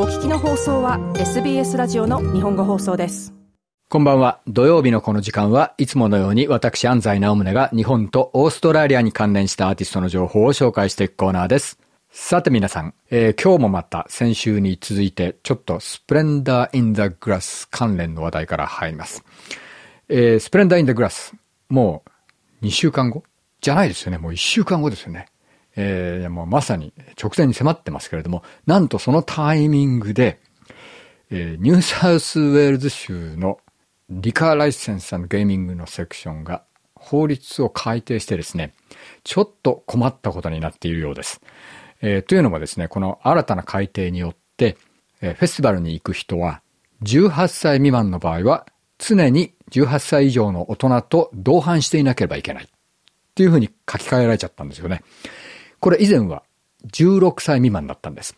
お聞きの放送は SBS ラジオの日本語放送ですこんばんは。土曜日のこの時間はいつものように私安西直宗が日本とオーストラリアに関連したアーティストの情報を紹介していくコーナーです。さて皆さん、えー、今日もまた先週に続いてちょっとスプレンダーインザグラス関連の話題から入ります。えー、スプレンダーインザグラス、もう2週間後？じゃないですよね。もう1週間後ですよね。えー、もうまさに直前に迫ってますけれども、なんとそのタイミングで、えー、ニューサウスウェールズ州のリカーライセンスのゲーミングのセクションが法律を改定してですね、ちょっと困ったことになっているようです。えー、というのもですね、この新たな改定によって、えー、フェスティバルに行く人は、18歳未満の場合は、常に18歳以上の大人と同伴していなければいけない。っていうふうに書き換えられちゃったんですよね。これ以前は16歳未満だったんです。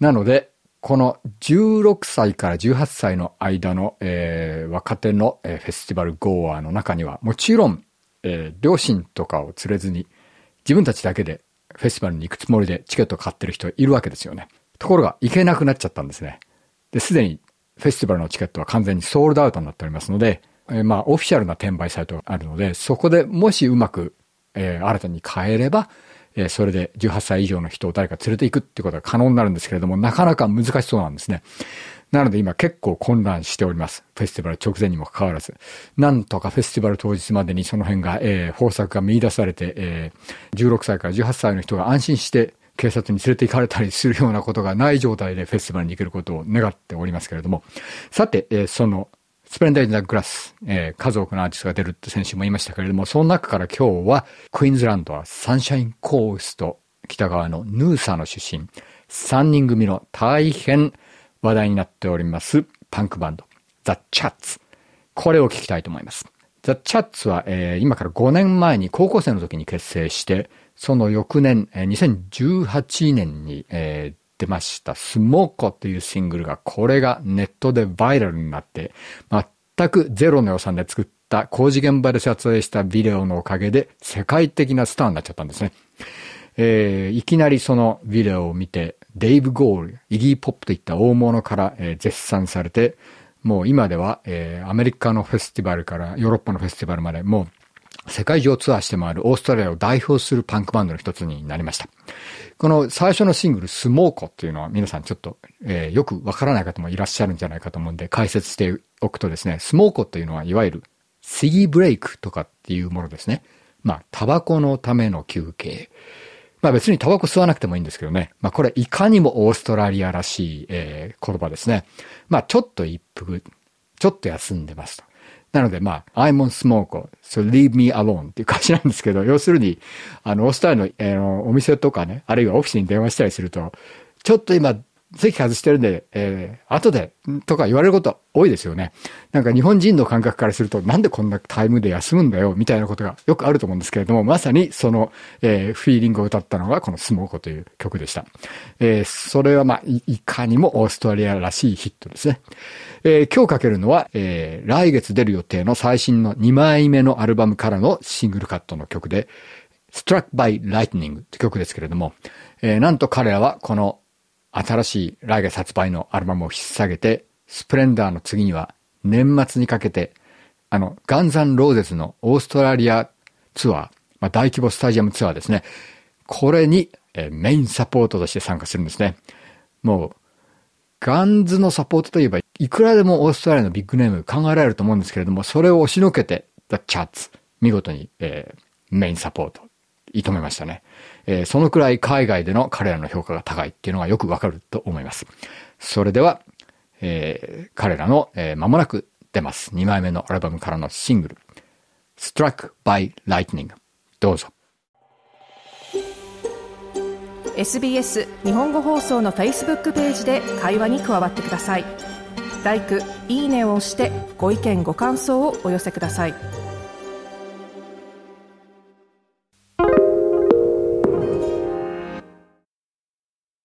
なので、この16歳から18歳の間の、えー、若手の、えー、フェスティバルゴーアーの中には、もちろん、えー、両親とかを連れずに、自分たちだけでフェスティバルに行くつもりでチケットを買ってる人いるわけですよね。ところが、行けなくなっちゃったんですね。で、すでにフェスティバルのチケットは完全にソールドアウトになっておりますので、えー、まあ、オフィシャルな転売サイトがあるので、そこでもしうまく、えー、新たに買えれば、えそれで18歳以上の人を誰か連れていくってことが可能になるんですけれども、なかなか難しそうなんですね。なので今結構混乱しております。フェスティバル直前にもかかわらず。なんとかフェスティバル当日までにその辺が、えー、方策が見出されて、えー、16歳から18歳の人が安心して警察に連れて行かれたりするようなことがない状態でフェスティバルに行けることを願っておりますけれども。さて、そのスプレンダー・イン・ザ・グラス、えー、数多くのアーティストが出るって先週も言いましたけれども、その中から今日は、クイーンズランドはサンシャインコースト、北側のヌーサの出身、3人組の大変話題になっております、パンクバンド、ザ・チャッツ。これを聞きたいと思います。ザ・チャッツは、えー、今から5年前に高校生の時に結成して、その翌年、えー、2018年に、えー、出ましたスモーコというシングルが、これがネットでバイラルになって、全くゼロの予算で作った工事現場で撮影したビデオのおかげで世界的なスターになっちゃったんですね。えー、いきなりそのビデオを見て、デイブ・ゴール、イギー・ポップといった大物から、えー、絶賛されて、もう今では、えー、アメリカのフェスティバルからヨーロッパのフェスティバルまでもう世界中をツアーして回るオーストラリアを代表するパンクバンドの一つになりました。この最初のシングル、スモーコっていうのは皆さんちょっと、えー、よくわからない方もいらっしゃるんじゃないかと思うんで解説しておくとですね、スモーコっていうのはいわゆるシギブレイクとかっていうものですね。まあ、タバコのための休憩。まあ別にタバコ吸わなくてもいいんですけどね。まあこれいかにもオーストラリアらしい、えー、言葉ですね。まあちょっと一服、ちょっと休んでますと。なので、まあ、I'm on smoke, so leave me alone っていう感じなんですけど、要するに、あの、オストラリアの、えー、お店とかね、あるいはオフィスに電話したりすると、ちょっと今、席外してるんで、えー、後で、とか言われること多いですよね。なんか日本人の感覚からすると、なんでこんなタイムで休むんだよ、みたいなことがよくあると思うんですけれども、まさにその、えー、フィーリングを歌ったのがこのスモーコという曲でした。えー、それはまあい、いかにもオーストラリアらしいヒットですね。えー、今日かけるのは、えー、来月出る予定の最新の2枚目のアルバムからのシングルカットの曲で、Struck by Lightning って曲ですけれども、えー、なんと彼らはこの新しい来月発売のアルバムを引っ提げて、スプレンダーの次には年末にかけて、あの、ガンザンローゼズのオーストラリアツアー、まあ、大規模スタジアムツアーですね。これに、えメインサポートとして参加するんですね。もう、ガンズのサポートといえば、いくらでもオーストラリアのビッグネーム考えられると思うんですけれども、それを押しのけて、The Chats、見事に、えー、メインサポート、射止めましたね。えー、そのくらい海外での彼らの評価が高いっていうのがよくわかると思います。それでは、えー、彼らの、えー、間もなく出ます。2枚目のアルバムからのシングル、Struck by Lightning。どうぞ。SBS 日本語放送の Facebook ページで会話に加わってください。l i いいねを押してご意見ご感想をお寄せください。